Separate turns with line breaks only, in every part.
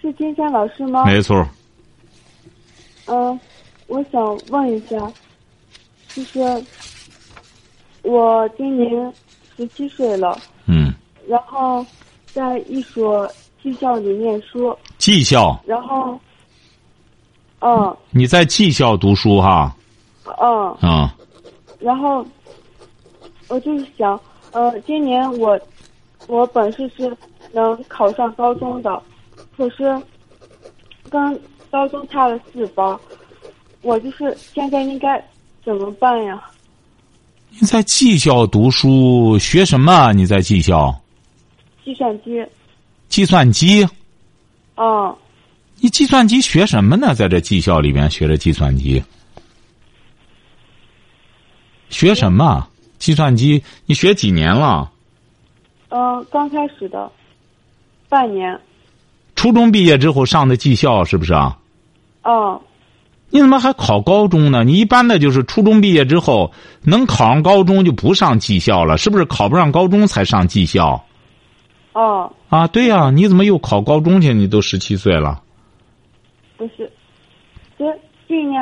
是金山老师吗？
没错。
嗯，我想问一下，就是我今年十七岁了。
嗯。
然后在一所技校里念书。
技校。
然后。嗯。
你在技校读书哈？
嗯。
啊。
然后，我就是想，呃，今年我我本是是能考上高中的。可是，跟高中差了四分，我就是现在应该怎么办呀？
你在技校读书学什么？你在技校？
计算机。
计算机。
嗯。
你计算机学什么呢？在这技校里面学的计算机。学什么？计算机？你学几年了？
嗯，刚开始的，半年。
初中毕业之后上的技校是不是啊？
哦。
你怎么还考高中呢？你一般的就是初中毕业之后能考上高中就不上技校了，是不是？考不上高中才上技校。
哦。
啊，对呀，你怎么又考高中去？你都十七岁了。
不是，这今年，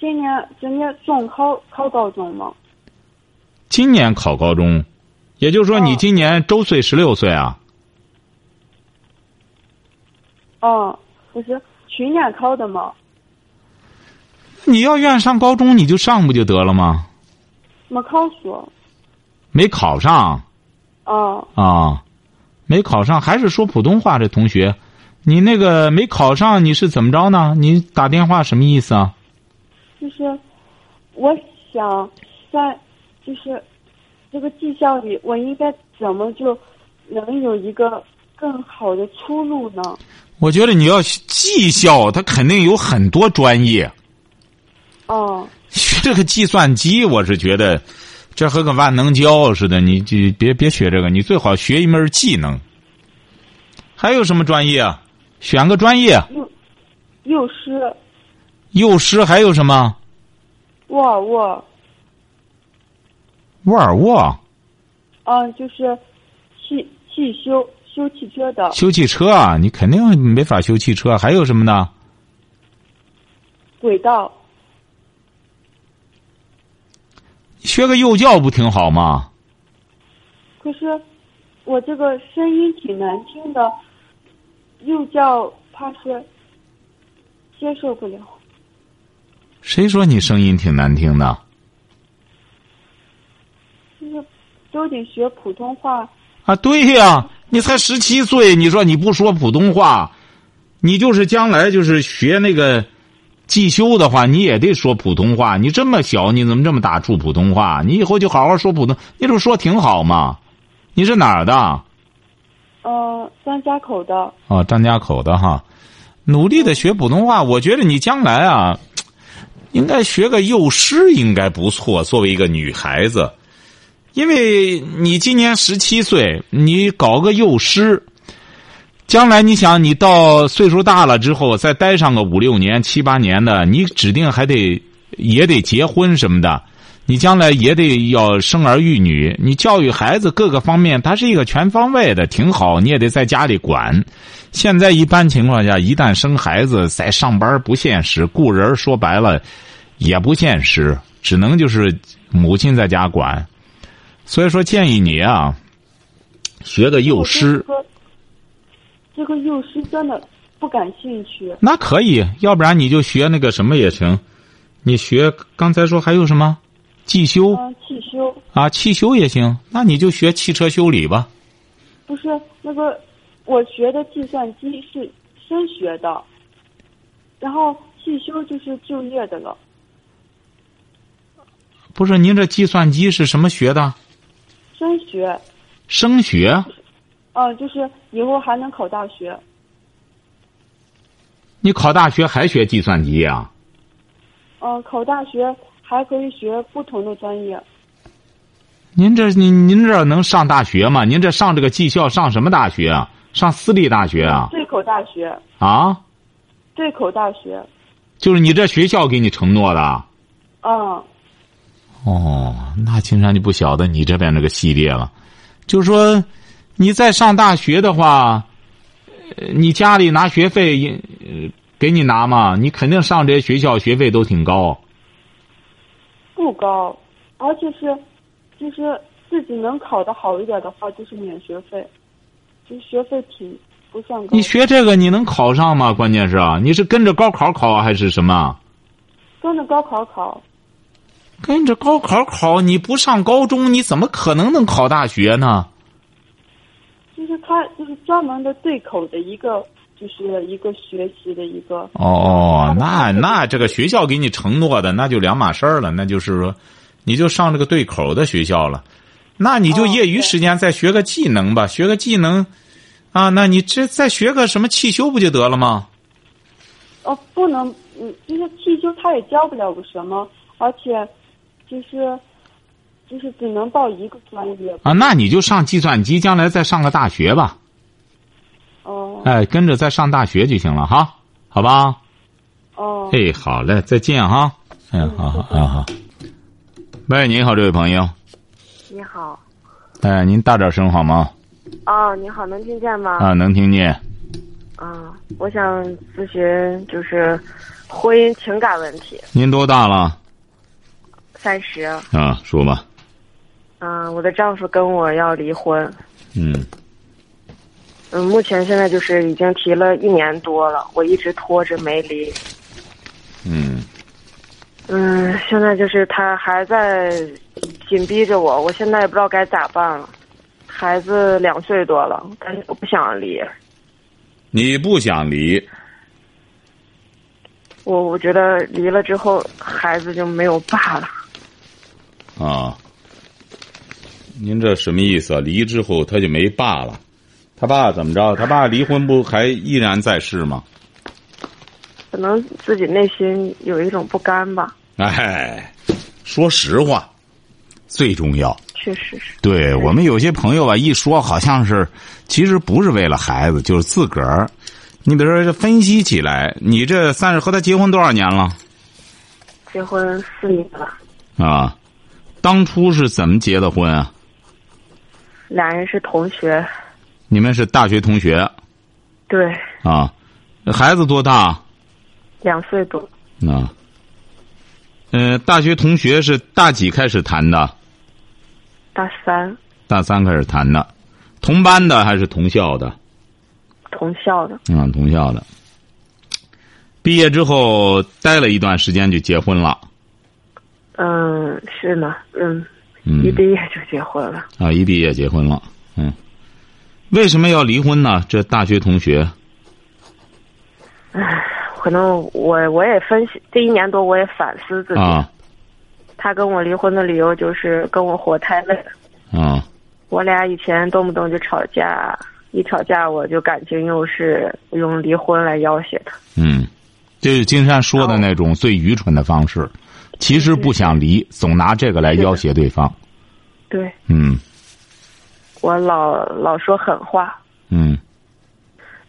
今年今年中考考高中吗？
今年考高中，也就是说你今年周岁十六岁啊？
哦，不是去年考的嘛？
你要愿上高中，你就上不就得了吗？
没考上。
没考上。
哦。
啊，没考上，还是说普通话？这同学，你那个没考上，你是怎么着呢？你打电话什么意思啊？
就是我想在，就是这个技校里，我应该怎么就能有一个更好的出路呢？
我觉得你要技校，它肯定有很多专业。
哦。
学这个计算机，我是觉得这和个万能胶似的，你就别别学这个，你最好学一门技能。还有什么专业？啊？选个专业。
幼幼师。
幼师还有什么？
沃尔沃。
沃尔沃。
嗯，就是汽汽修。修汽车的，
修汽车啊，你肯定没法修汽车。还有什么呢？
轨道。
学个幼教不挺好吗？
可是，我这个声音挺难听的，幼教怕是接受不了。
谁说你声音挺难听的？
就是都得学普通话。
啊，对呀。你才十七岁，你说你不说普通话，你就是将来就是学那个进修的话，你也得说普通话。你这么小，你怎么这么打怵普通话？你以后就好好说普通，你这不说挺好吗？你是哪儿的？
呃，张家口的。
哦，张家口的哈，努力的学普通话。我觉得你将来啊，应该学个幼师，应该不错。作为一个女孩子。因为你今年十七岁，你搞个幼师，将来你想你到岁数大了之后，再待上个五六年、七八年的，你指定还得也得结婚什么的，你将来也得要生儿育女，你教育孩子各个方面，它是一个全方位的，挺好。你也得在家里管。现在一般情况下，一旦生孩子，在上班不现实，雇人说白了也不现实，只能就是母亲在家管。所以说，建议你啊，学个幼师。
这个幼师真的不感兴趣。
那可以，要不然你就学那个什么也行。你学刚才说还有什么？汽修。
汽修。
啊，汽修也行。那你就学汽车修理吧。
不是那个，我学的计算机是升学的，然后汽修就是就业的了。
不是，您这计算机是什么学的？
升学，
升学，
嗯，就是以后还能考大学。
你考大学还学计算机呀、
嗯、考大学还可以学不同的专业。
您这您您这能上大学吗？您这上这个技校上什么大学啊？上私立大学啊？
对口大学，
啊？
对口大学。
就是你这学校给你承诺的？
嗯，
哦，那金山就不晓得你这边这个系列了。就是说，你在上大学的话，呃你家里拿学费，呃，给你拿嘛？你肯定上这些学校学费都挺高。
不高，而且是，就是自己能考得好一点的话，就是免学费，就学费挺不算高。
你学这个你能考上吗？关键是啊，你是跟着高考考还是什么？
跟着高考考，
跟着高考考，你不上高中，你怎么可能能考大学呢？
就是他就是专门的对口的一个，就是一个学习的一个。
哦，那那这个学校给你承诺的，那就两码事儿了。那就是说，你就上这个对口的学校了，那你就
哦
业余时间再学个技能吧，学个技能，啊，那你这再学个什么汽修不就得了吗？
哦，不能，嗯，就是汽修他也教不了个什么，而且，就是，就是只能报一个专业。
啊，那你就上计算机，将来再上个大学吧，
哦
哎，跟着再上大学就行了哈，好吧？
哦，
哎，好嘞，再见哈。嗯，好好好好。喂，您好，这位朋友，
你好，
哎，您大点声好吗？
哦，你好，能听见吗？
啊，能听见。
啊，我想咨询就是婚姻情感问题。
您多大了？
三十，
啊，说吧。
嗯、我的丈夫跟我要离婚，
嗯
嗯，目前现在就是已经提了一年多了，我一直拖着没离。
嗯
嗯，现在就是他还在紧逼着我，我现在也不知道该咋办了。孩子两岁多了，但是我不想离，
你不想离，
我我觉得离了之后孩子就没有爸了。
啊？您这什么意思啊？离之后他就没爸了，他爸怎么着？他爸离婚不还依然在世吗？
可能自己内心有一种不甘吧，
哎，说实话，最重要。
确实是。
对我们有些朋友啊，一说好像是，其实不是为了孩子，就是自个儿。你比如说，这分析起来，你这算是和他结婚多少年了
结婚四年了，
啊？当初是怎么结的婚啊？
俩人是同学，
你们是大学同学
对，
啊？孩子多大？
两岁多，
啊，呃，大学同学是大几开始谈的？
大三，
大三开始谈的，同班的还是同校的？
同校的，
嗯，同校的。毕业之后待了一段时间就结婚了。
嗯，是呢，嗯，
嗯
一毕业就结婚了，
啊，一毕业结婚了。嗯，为什么要离婚呢？这大学同学唉
可能我我也分析这一年多，我也反思自己，
啊
他跟我离婚的理由就是跟我活太累了，
啊
我俩以前动不动就吵架，一吵架我就感情用事，用离婚来要挟他。
嗯，就是金山说的那种最愚蠢的方式。其实不想离，总拿这个来要挟对方。
对。
嗯。
我老老说狠话，
嗯。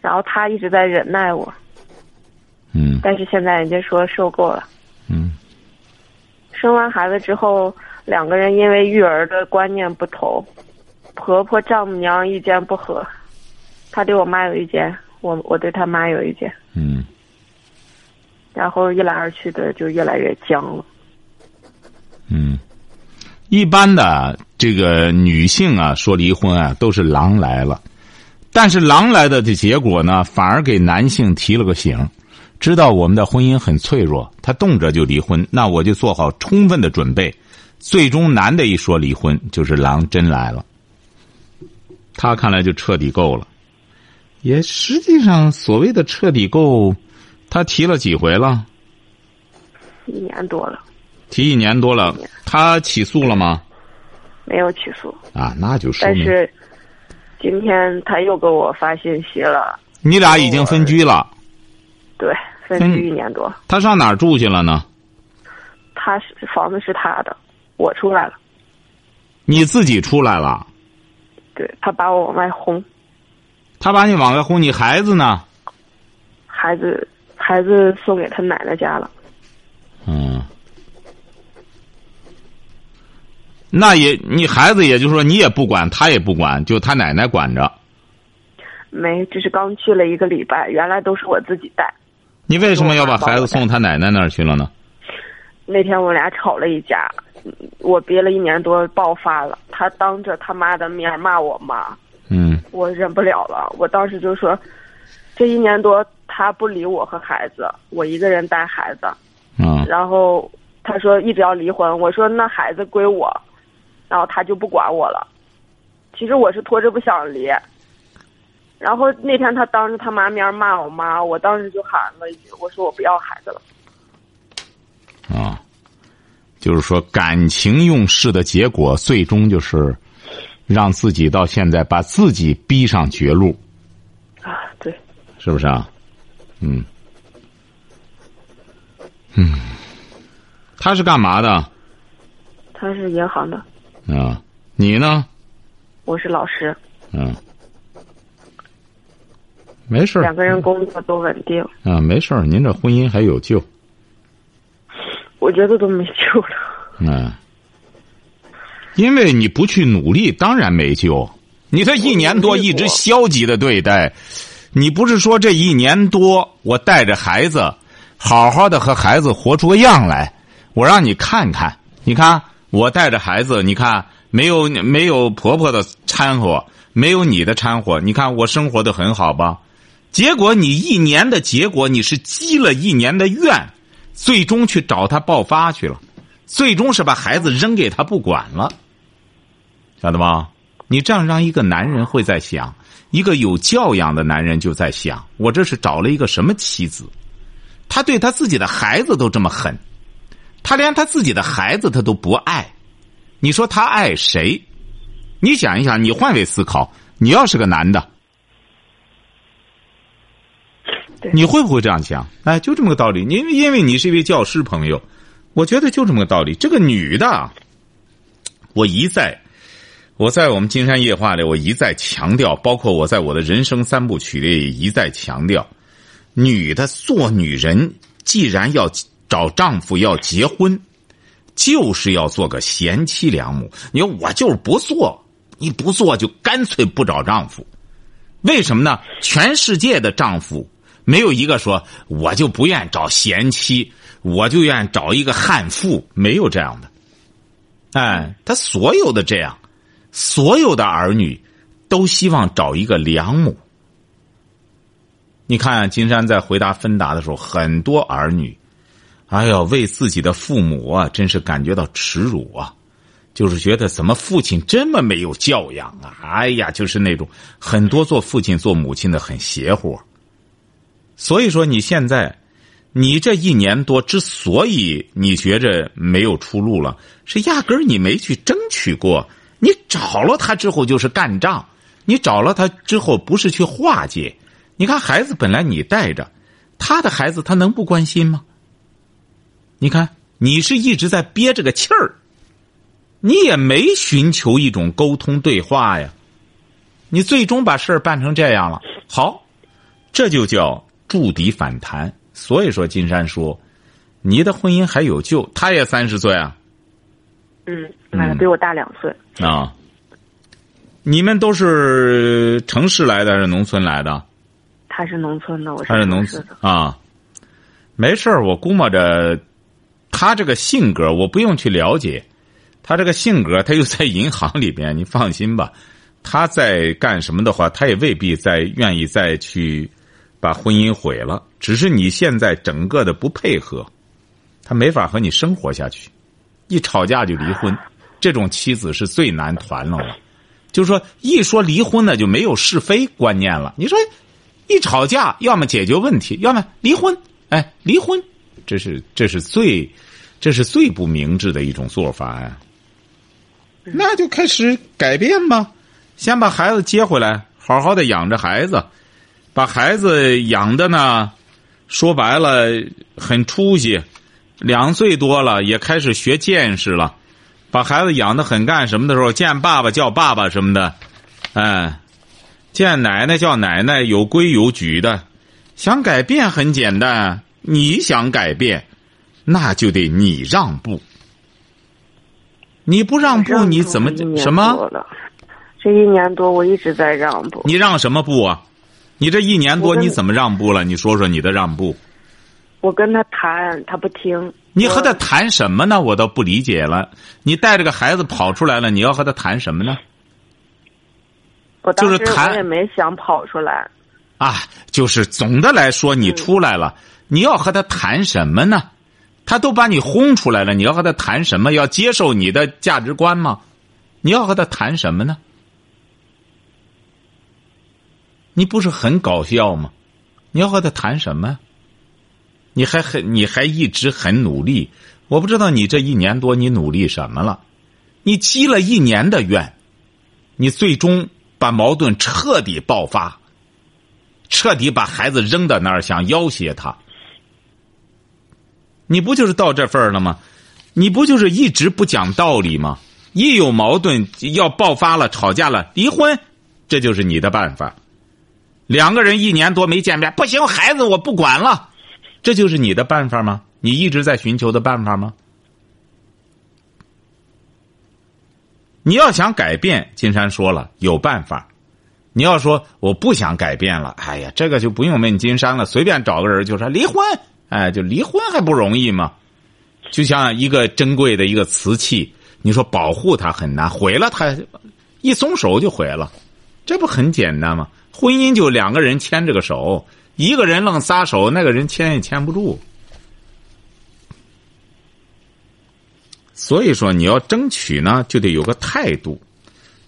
然后他一直在忍耐我，
嗯。
但是现在人家说受够了。
嗯。
生完孩子之后，两个人因为育儿的观念不同，婆婆丈母娘意见不合，他对我妈有意见，我我对他妈有意见，
嗯。
然后一来二去的就越来越僵了。
嗯，一般的这个女性啊，说离婚啊，都是狼来了。但是狼来的的结果呢，反而给男性提了个醒，知道我们的婚姻很脆弱，他动辄就离婚，那我就做好充分的准备。最终男的一说离婚，就是狼真来了。他看来就彻底够了。也实际上，所谓的彻底够，他提了几回了？
一年多了，
提一年多了，他起诉了吗？
没有起诉，
啊，那就说明
但是今天他又给我发信息了，
你俩已经分居了
对，分居一年多。
他上哪儿住去了呢？
他是房子是他的，我出来了。
你自己出来了？
对他把我往外轰。
他把你往外轰，你孩子呢？
孩子，孩子送给他奶奶家了。
嗯。那也，你孩子也就是说，你也不管，他也不管，就他奶奶管着。
没，只是刚去了一个礼拜，原来都是我自己带。
你为什么要把孩子送他奶奶那儿去了呢？
那天我俩吵了一架，我憋了一年多爆发了，他当着他妈的面骂我妈。
嗯。
我忍不了了，我当时就说，这一年多他不理我和孩子，我一个人带孩子。
嗯。
然后他说一直要离婚，我说那孩子归我。然后他就不管我了，其实我是拖着不想离。然后那天他当着他妈面骂我妈，我当时就喊了一句：“我说我不要孩子了。”
啊，就是说感情用事的结果，最终就是让自己到现在把自己逼上绝路。
啊，对，
是不是啊？嗯，嗯，他是干嘛的？
他是银行的。
啊，你呢？
我是老师。
嗯，没事
两个人工作都稳定。
啊，没事您这婚姻还有救。
我觉得都没救了。
嗯，因为你不去努力，当然没救。你这一年多一直消极的对待，你不是说这一年多我带着孩子，好好的和孩子活出个样来，我让你看看，你看。我带着孩子，你看没有没有婆婆的掺和，没有你的掺和，你看我生活的很好吧？结果你一年的结果，你是积了一年的怨，最终去找他爆发去了，最终是把孩子扔给他不管了，晓得吧？你这样让一个男人会在想，一个有教养的男人就在想，我这是找了一个什么妻子？他对他自己的孩子都这么狠。他连他自己的孩子他都不爱，你说他爱谁？你想一想，你换位思考，你要是个男的，你会不会这样想？哎，就这么个道理。因为因为你是一位教师朋友，我觉得就这么个道理。这个女的，我一再我在我们金山夜话里，我一再强调，包括我在我的人生三部曲里也一再强调，女的做女人，既然要。找丈夫要结婚，就是要做个贤妻良母。你说我就是不做，你不做就干脆不找丈夫。为什么呢？全世界的丈夫没有一个说我就不愿找贤妻，我就愿找一个悍妇，没有这样的。哎，他所有的这样，所有的儿女都希望找一个良母。你看，金山在回答芬达的时候，很多儿女。哎呀，为自己的父母啊，真是感觉到耻辱啊！就是觉得怎么父亲这么没有教养啊！哎呀，就是那种很多做父亲做母亲的很邪乎。所以说，你现在，你这一年多之所以你觉着没有出路了，是压根儿你没去争取过。你找了他之后就是干仗，你找了他之后不是去化解。你看孩子本来你带着，他的孩子他能不关心吗？你看，你是一直在憋着个气儿，你也没寻求一种沟通对话呀，你最终把事儿办成这样了。好，这就叫筑底反弹。所以说，金山说，你的婚姻还有救。他也三十岁啊，
嗯，比我大两岁
啊。你们都是城市来的还是农村来的？
他是农村的，我
是农村的啊。没事儿，我估摸着。他这个性格，我不用去了解。他这个性格，他又在银行里边，你放心吧。他在干什么的话，他也未必再愿意再去把婚姻毁了。只是你现在整个的不配合，他没法和你生活下去。一吵架就离婚，这种妻子是最难团拢了。就是说，一说离婚呢，就没有是非观念了。你说，一吵架，要么解决问题，要么离婚。哎，离婚，这是这是最。这是最不明智的一种做法呀！那就开始改变吧，先把孩子接回来，好好的养着孩子，把孩子养的呢，说白了很出息，两岁多了也开始学见识了，把孩子养的很干什么的时候，见爸爸叫爸爸什么的，哎，见奶奶叫奶奶，有规有矩的。想改变很简单，你想改变，那就得你让步。你不让步，你怎么什么？
这一年多，我一直在让步。
你让什么步啊？你这一年多，你怎么让步了？你说说你的让步。
我跟他谈，他不听。
你和他谈什么呢？我倒不理解了。你带着个孩子跑出来了，你要和他谈什么呢？
我当时我也没想跑出来。
啊，就是总的来说，你出来了，你要和他谈什么呢？他都把你轰出来了，你要和他谈什么？要接受你的价值观吗？你要和他谈什么呢？你不是很搞笑吗？你要和他谈什么？你还很，你还一直很努力。我不知道你这一年多你努力什么了？你积了一年的怨，你最终把矛盾彻底爆发，彻底把孩子扔到那儿，想要挟他。你不就是到这份儿了吗？你不就是一直不讲道理吗？一有矛盾要爆发了，吵架了，离婚，这就是你的办法。两个人一年多没见面，不行，孩子我不管了，这就是你的办法吗？你一直在寻求的办法吗？你要想改变，金山说了有办法。你要说我不想改变了，哎呀，这个就不用问金山了，随便找个人就说离婚。哎，就离婚还不容易吗？就像一个珍贵的一个瓷器，你说保护它很难，毁了它，一松手就毁了，这不很简单吗？婚姻就两个人牵着个手，一个人愣撒手，那个人牵也牵不住。所以说，你要争取呢，就得有个态度，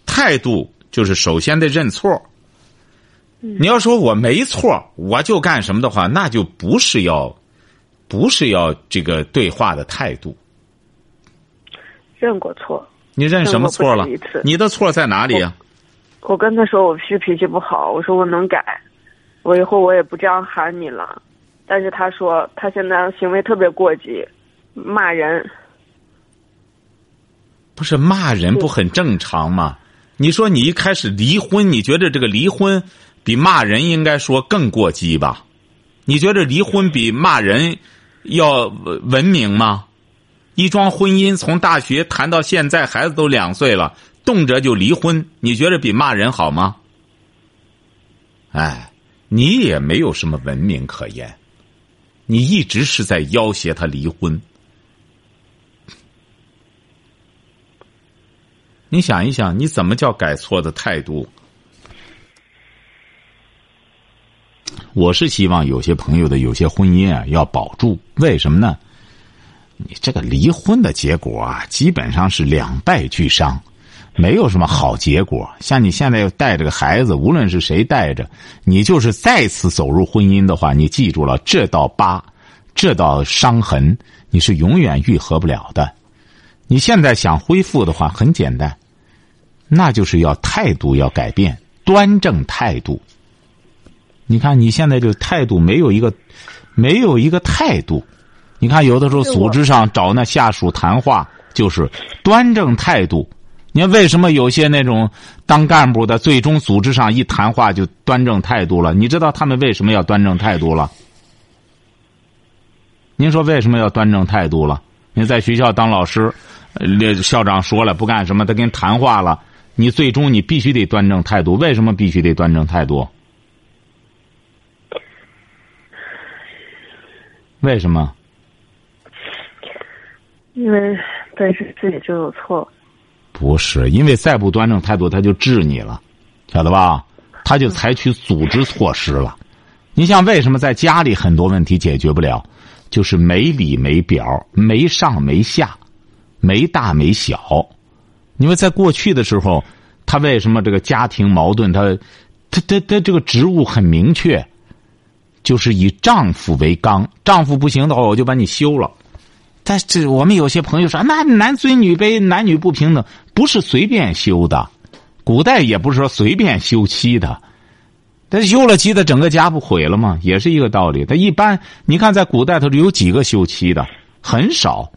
态度就是首先得认错。你要说我没错，我就干什么的话，那就不是要。不是要这个对话的态度。
认过错。
你认什么错了？你的错在哪里啊？
我跟他说我是脾气不好，我说我能改，我以后我也不这样喊你了。但是他说他现在行为特别过激，骂人。
不是骂人不很正常吗？你说你一开始离婚，你觉得这个离婚比骂人应该说更过激吧？你觉得离婚比骂人？要文明吗？一桩婚姻从大学谈到现在，孩子都两岁了，动辄就离婚，你觉得比骂人好吗？哎，你也没有什么文明可言，你一直是在要挟他离婚。你想一想，你怎么叫改错的态度？我是希望有些朋友的有些婚姻啊要保住，为什么呢？你这个离婚的结果啊，基本上是两败俱伤，没有什么好结果。像你现在又带着个孩子，无论是谁带着，你就是再次走入婚姻的话，你记住了，这道疤，这道伤痕，你是永远愈合不了的。你现在想恢复的话，很简单，那就是要态度要改变，端正态度。你看，你现在这个态度没有一个，没有一个态度。你看，有的时候组织上找那下属谈话，就是端正态度。你看，为什么有些那种当干部的，最终组织上一谈话就端正态度了？你知道他们为什么要端正态度了？您说为什么要端正态度了？您在学校当老师，校长说了不干什么，他跟你谈话了，你最终你必须得端正态度。为什么必须得端正态度？为什么？
因为本身自己就有错。
不是，因为再不端正态度，他就治你了，晓得吧？他就采取组织措施了。你像为什么在家里很多问题解决不了？就是没里没表，没上没下，没大没小。因为在过去的时候，他为什么这个家庭矛盾？他他他他这个职务很明确。就是以丈夫为纲，丈夫不行的话，我就把你休了。但这我们有些朋友说，那男尊女卑，男女不平等，不是随便休的。古代也不是说随便休妻的。他休了妻，的整个家不毁了吗？也是一个道理。他一般，你看在古代，他有几个休妻的，很少。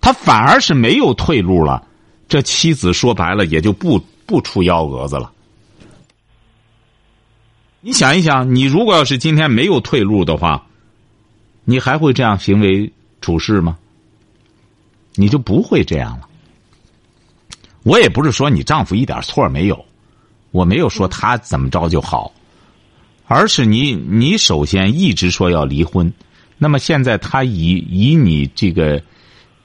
他反而是没有退路了，这妻子说白了也就不不出幺蛾子了。你想一想，你如果要是今天没有退路的话，你还会这样行为处事吗？你就不会这样了。我也不是说你丈夫一点错没有，我没有说他怎么着就好。而是你，你首先一直说要离婚，那么现在他以以你这个，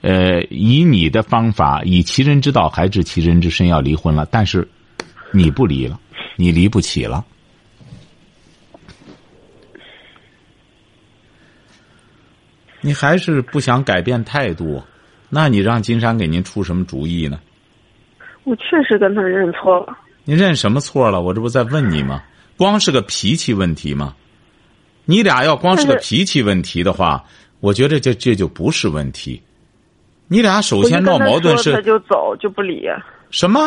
呃，以你的方法，以其人之道还治其人之身，要离婚了。但是你不离了，你离不起了，你还是不想改变态度，那你让金山给您出什么主意呢？
我确实跟他认错了。
你认什么错了？我这不在问你吗？光是个脾气问题吗？你俩要光是个脾气问题的话，我觉得这这就不是问题。你俩首先闹矛盾是
他就走就不理。
什么？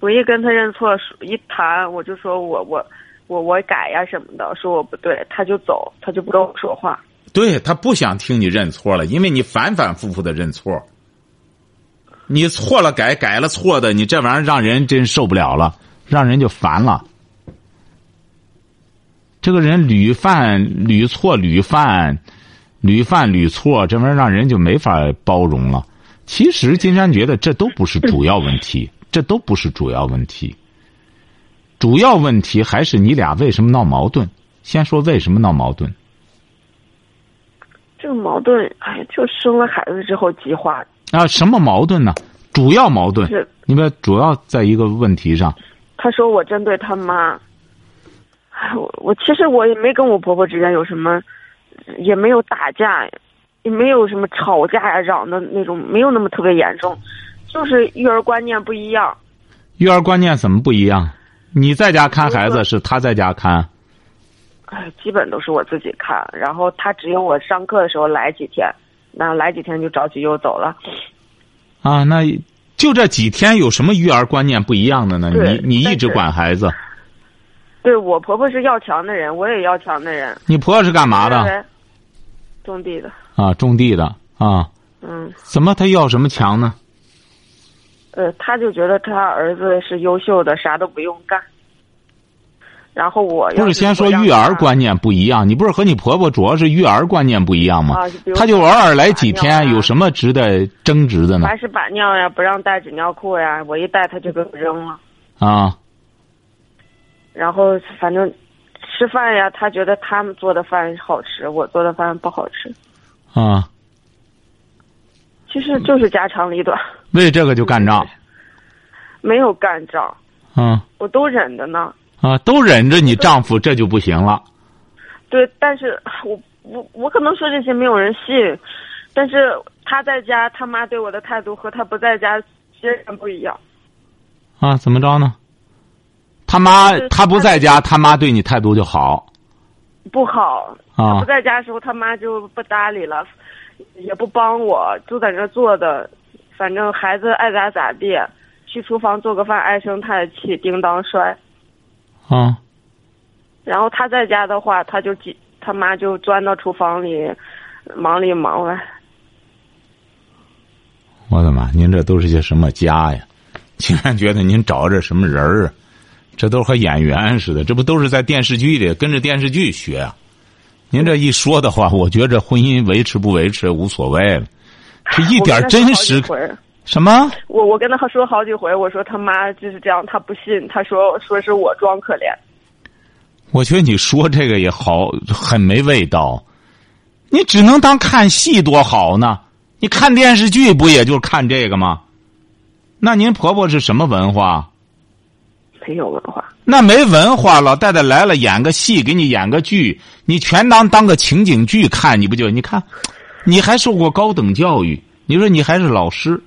我一跟他认错，一谈我就说我我我我改呀什么的，说我不对，他就走，他就不跟我说话。
对他不想听你认错了，因为你反反复复的认错。你错了改改了错的，你这玩意儿让人真受不了了，让人就烦了。这个人屡犯屡错屡犯，屡犯屡错，这玩意儿让人就没法包容了。其实金山觉得这都不是主要问题，这都不是主要问题。主要问题还是你俩为什么闹矛盾？先说为什么闹矛盾？
这个矛盾，哎，就生了孩子之后激化。
啊，什么矛盾呢？主要矛盾，
是
你们主要在一个问题上。
他说我针对他妈。我我其实我也没跟我婆婆之间有什么，也没有打架，也没有什么吵架呀、嚷的那种，没有那么特别严重，就是育儿观念不一样。
育儿观念怎么不一样？你在家看孩子，是他在家看？
哎，基本都是我自己看，然后他只有我上课的时候来几天，那来几天就着急又走了。
啊，那就这几天有什么育儿观念不一样的呢？你你一直管孩子，
对我婆婆是要强的人，我也要强的人。
你婆婆是干嘛的？
种地的，
啊，种地的啊。
嗯，
怎么他要什么强呢？
呃，他就觉得他儿子是优秀的，啥都不用干。然后我
不是先说育儿观念不一样，你不是和你婆婆主要是育儿观念不一样吗？
啊，
他就偶尔来几天，有什么值得争执的呢？
还是把尿呀，不让带纸尿裤呀，我一带他就给我扔了。
啊，
然后反正吃饭呀，他觉得他们做的饭好吃，我做的饭不好吃。
啊，
其实就是家长里短，
为这个就干仗，
没有干仗，
嗯
我都忍着呢。
啊，都忍着你丈夫，这就不行了。
对，但是我我我可能说这些没有人信，但是他在家，他妈对我的态度和他不在家截然不一样。
啊，怎么着呢？他妈他不在家，他妈对你态度就好
不好，他
啊
不在家的时候，他妈就不搭理了，也不帮我，就在那坐着，反正孩子爱咋咋地，去厨房做个饭唉声叹气，叮当摔。
啊
然后他在家的话，他就几他妈就钻到厨房里，忙里忙外。
我的妈！您这都是些什么家呀？竟然觉得您找着什么人儿啊？这都和演员似的，这不都是在电视剧里跟着电视剧学啊？您这一说的话，我觉着婚姻维持不维持无所谓了，这一点真实什么？
我我跟他说好几回，我说他妈就是这样，他不信，他说说是我装可怜。
我觉得你说这个也好，很没味道。你只能当看戏多好呢？你看电视剧不也就是看这个吗？那您婆婆是什么文化？
没有文化，
那没文化，老太太来了演个戏，给你演个剧，你全当当个情景剧看，你不就？你看，你还受过高等教育，你说你还是老师，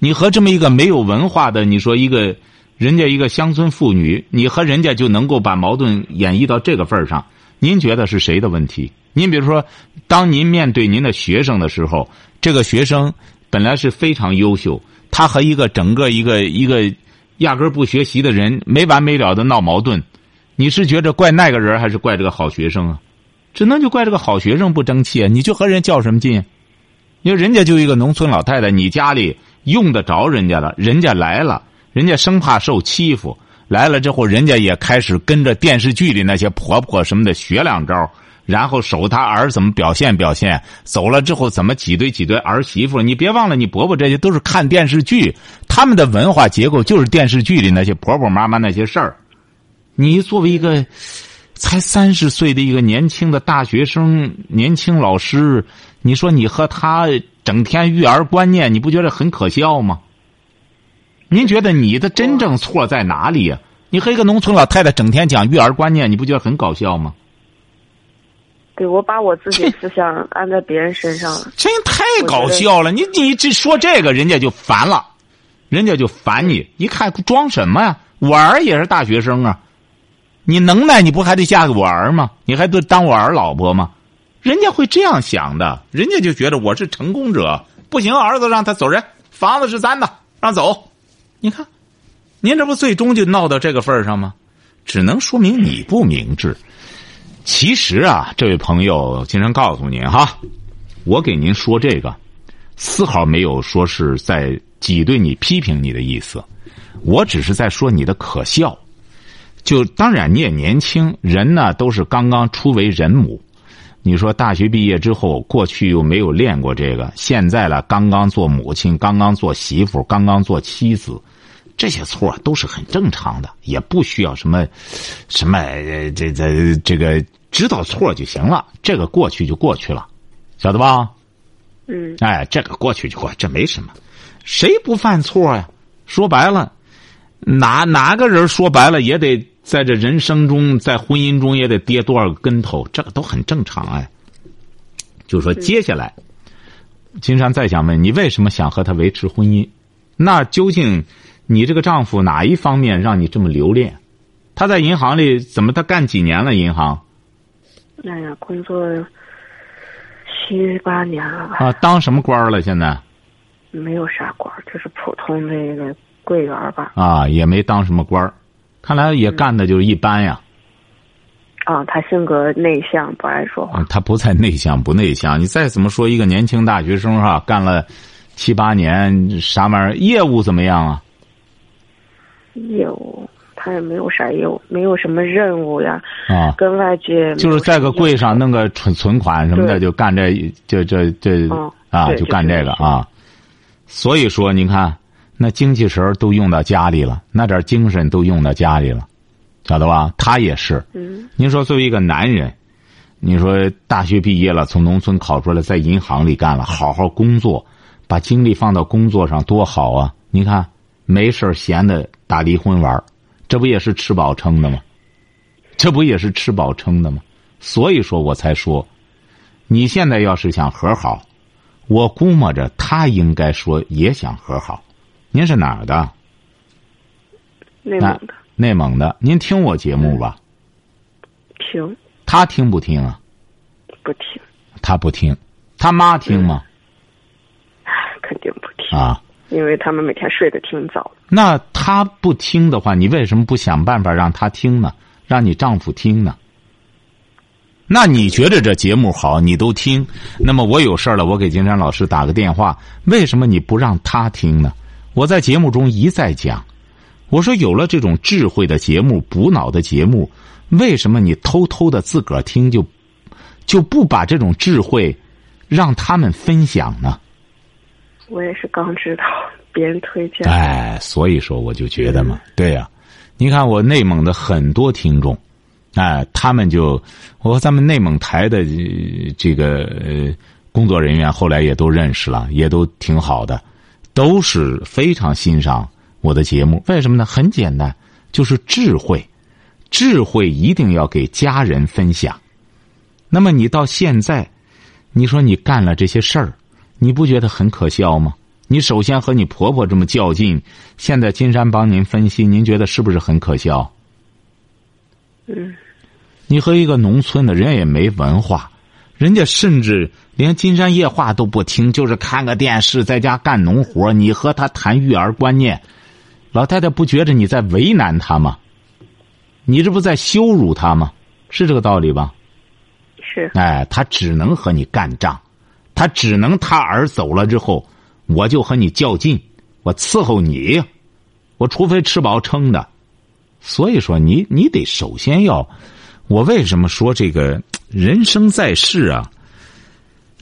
你和这么一个没有文化的，你说一个人家一个乡村妇女，你和人家就能够把矛盾演绎到这个份儿上，您觉得是谁的问题？您比如说，当您面对您的学生的时候，这个学生本来是非常优秀，他和一个整个一个一个压根儿不学习的人没完没了的闹矛盾，你是觉着怪那个人，还是怪这个好学生啊？只能就怪这个好学生不争气啊！你就和人较什么劲？因为人家就一个农村老太太，你家里用得着人家了，人家来了，人家生怕受欺负，来了之后，人家也开始跟着电视剧里那些婆婆什么的学两招，然后守她儿怎么表现表现，走了之后怎么挤兑挤兑儿媳妇。你别忘了，你伯伯这些都是看电视剧，他们的文化结构就是电视剧里那些婆婆妈妈那些事儿。你作为一个才三十岁的一个年轻的大学生、年轻老师，你说你和他整天育儿观念，你不觉得很可笑吗？您觉得你的真正错在哪里呀？你和一个农村老太太整天讲育儿观念，你不觉得很搞笑吗？
对，我把我自己思想安在别人身上了。
真太搞笑了！你你这说这个，人家就烦了，人家就烦你。一看装什么呀？我儿也是大学生啊。你能耐，你不还得嫁给我儿吗？你还得当我儿老婆吗？人家会这样想的，人家就觉得我是成功者。不行，儿子让他走人，房子是咱的，让走。你看，您这不最终就闹到这个份上吗？只能说明你不明智。其实啊，这位朋友，经常告诉您哈，我给您说这个，丝毫没有说是在挤兑你、批评你的意思，我只是在说你的可笑。就当然你也年轻，人呢都是刚刚初为人母。你说大学毕业之后，过去又没有练过这个，现在了刚刚做母亲，刚刚做媳妇，刚刚做妻子，这些错都是很正常的，也不需要什么什么这这这个知道错就行了。这个过去就过去了，晓得吧？
嗯。
哎，这个过去就过，这没什么，谁不犯错呀？说白了，哪哪个人说白了也得。在这人生中，在婚姻中也得跌多少个跟头，这个都很正常哎。就说接下来，金山再想问你，为什么想和他维持婚姻？那究竟你这个丈夫哪一方面让你这么留恋？他在银行里怎么？他干几年了？银行？
哎呀，工作七八年了吧？
啊，当什么官了？现在？
没有啥官，就是普通的一个柜员吧。
啊，也没当什么官看来也干的就是一般呀。
啊，他性格内向，不爱说话。
他不在内向不内向，你再怎么说一个年轻大学生哈，干了七八年啥玩意儿，业务怎么样啊？
业务他也没有啥业务，没有什么任务呀。
啊。
跟外界
就是在个柜上弄个存存款什么的，就干这这这这啊，就干这个啊。所以说，你看。那精气神都用到家里了，那点精神都用到家里了，晓得吧？他也是。
嗯。
您说作为一个男人，你说大学毕业了，从农村考出来，在银行里干了，好好工作，把精力放到工作上多好啊！你看，没事闲的打离婚玩这不也是吃饱撑的吗？这不也是吃饱撑的吗？所以说我才说，你现在要是想和好，我估摸着他应该说也想和好。您是哪儿的？
内蒙的。
内蒙的，您听我节目吧。
听。
他听不听啊？
不听。
他不听，他妈听吗？
肯定不听
啊！
因为他们每天睡得挺早。
那他不听的话，你为什么不想办法让他听呢？让你丈夫听呢？那你觉得这节目好，你都听。那么我有事了，我给金山老师打个电话，为什么你不让他听呢？我在节目中一再讲，我说有了这种智慧的节目、补脑的节目，为什么你偷偷的自个儿听就就不把这种智慧让他们分享呢？
我也是刚知道别人推荐。
哎，所以说我就觉得嘛，对呀，你看我内蒙的很多听众，哎，他们就我和咱们内蒙台的这个呃工作人员后来也都认识了，也都挺好的。都是非常欣赏我的节目，为什么呢？很简单，就是智慧，智慧一定要给家人分享。那么你到现在，你说你干了这些事儿，你不觉得很可笑吗？你首先和你婆婆这么较劲，现在金山帮您分析，您觉得是不是很可笑？
嗯。
你和一个农村的人也没文化，人家甚至。连金山夜话都不听，就是看个电视，在家干农活。你和他谈育儿观念，老太太不觉着你在为难他吗？你这不在羞辱他吗？是这个道理吧？
是
哎，他只能和你干仗，他只能他儿走了之后，我就和你较劲，我伺候你，我除非吃饱撑的。所以说，你你得首先要，我为什么说这个人生在世啊？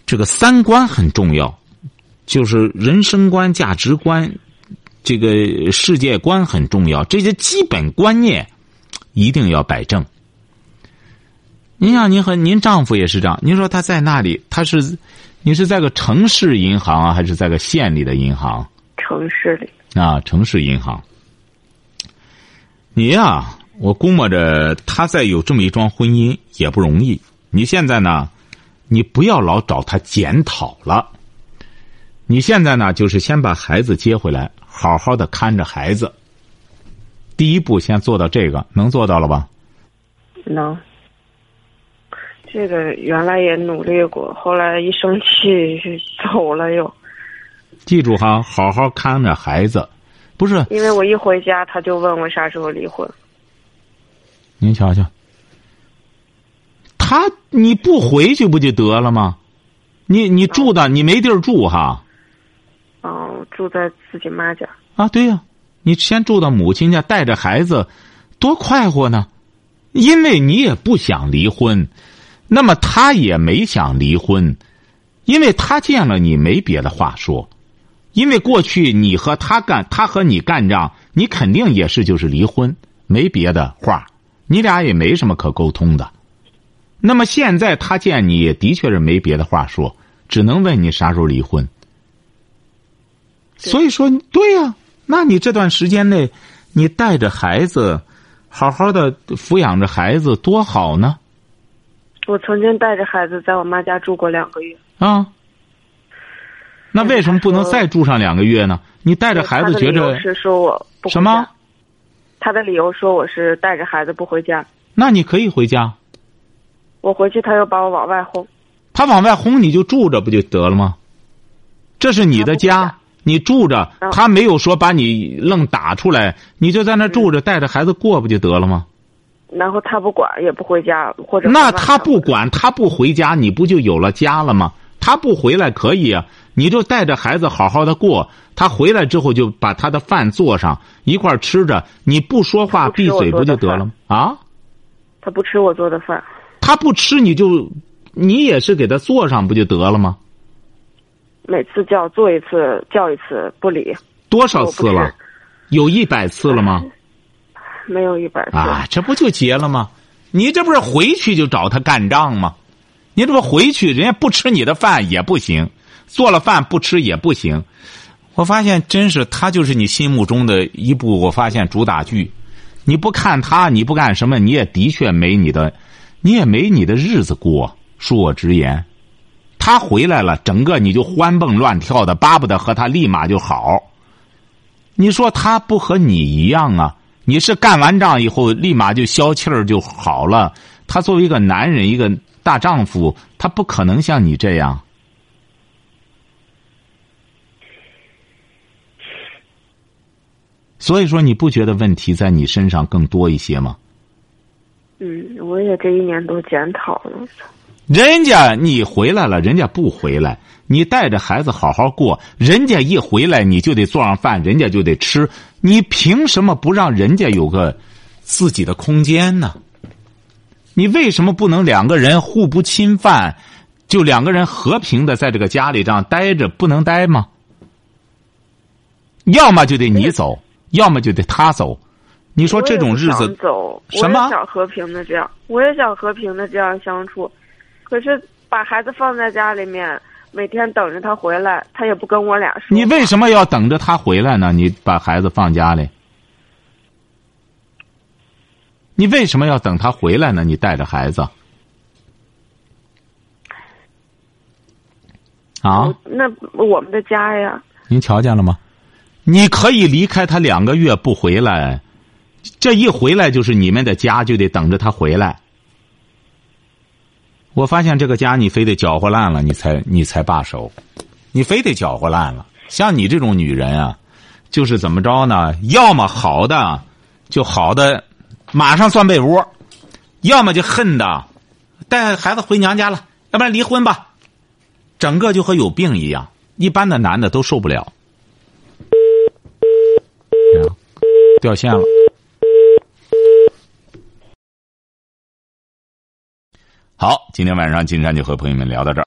这个三观很重要，就是人生观、价值观，这个世界观很重要，这些基本观念一定要摆正。您像您和您丈夫也是这样，您说他在那里，他是你是在个城市银行啊，还是在个县里的银行？
城市里
啊，城市银行。你呀、我估摸着他再有这么一桩婚姻也不容易。你现在呢，你不要老找他检讨了。你现在呢，就是先把孩子接回来，好好的看着孩子。第一步先做到这个，能做到了吧？
能。这个原来也努力过，后来一生气走了又。
记住哈，好好看着孩子，不是
因为我一回家，他就问我啥时候离婚。
您瞧瞧，他你不回去不就得了吗？你你住的你没地儿住哈
哦，住在自己妈家。
啊？对呀、你先住到母亲家，带着孩子，多快活呢！因为你也不想离婚，那么他也没想离婚，因为他见了你没别的话说，因为过去你和他干，他和你干仗，你肯定也是就是离婚，没别的话，你俩也没什么可沟通的。那么现在他见你也的确是没别的话说，只能问你啥时候离婚。所以说，对呀、那你这段时间内，你带着孩子，好好的抚养着孩子，多好呢！
我曾经带着孩子在我妈家住过两个月。
啊，那为什么不能再住上两个月呢？你带着孩子觉着
是说我
什么
家？？他的理由说我是带着孩子不回家，
那你可以回家，
我回去他又把我往外轰。
他往外轰你就住着不就得了吗？这是你的家
家，
你住着，
嗯
他没有说把你愣打出来，你就在那住着，带着孩子过不就得了吗？
然后他不管，也不回家，或者
那他不管，他不回家，你不就有了家了吗？他不回来可以啊，你就带着孩子好好的过。他回来之后就把他的饭做上，一块儿吃着，你不说话闭嘴不就得了吗？啊，
他不吃我做的饭，
他不吃你就，你也是给他做上不就得了吗？
每次叫做一次叫一次不理，
多少次了？有一百次了吗？
没有一百次。
啊，这不就结了吗？你这不是回去就找他干仗吗？你这不回去，人家不吃你的饭也不行，做了饭不吃也不行。我发现真是他就是你心目中的一部，我发现主打剧。你不看他，你不干什么，你也的确没你的，你也没你的日子过。恕我直言，他回来了，整个你就欢蹦乱跳的，巴不得和他立马就好。你说他不和你一样啊？你是干完仗以后立马就消气儿就好了。他作为一个男人，一个大丈夫，他不可能像你这样。所以说，你不觉得问题在你身上更多一些吗？
嗯，我也这一年多检讨了。
人家你回来了，人家不回来，你带着孩子好好过。人家一回来，你就得做上饭，人家就得吃。你凭什么不让人家有个自己的空间呢？你为什么不能两个人互不侵犯，就两个人和平的在这个家里这样待着，不能待吗？要么就得你走，要么就得他走。你说这种日子
走，
什么
我也想和平的这样，我也想和平的这样相处，可是把孩子放在家里面，每天等着他回来，他也不跟我俩说。
你为什么要等着他回来呢？你把孩子放家里，你为什么要等他回来呢？你带着孩子，啊？
那我们的家呀，
您瞧见了吗？你可以离开他两个月不回来，这一回来就是你们的家，就得等着他回来。我发现这个家你非得搅和烂了，你才你才罢手，你非得搅和烂了，像你这种女人啊，就是怎么着呢，要么好的就好的，马上钻被窝，要么就恨的，带孩子回娘家了，要不然离婚吧，整个就和有病一样，一般的男的都受不了。掉线了。好今天晚上金山就和朋友们聊到这儿。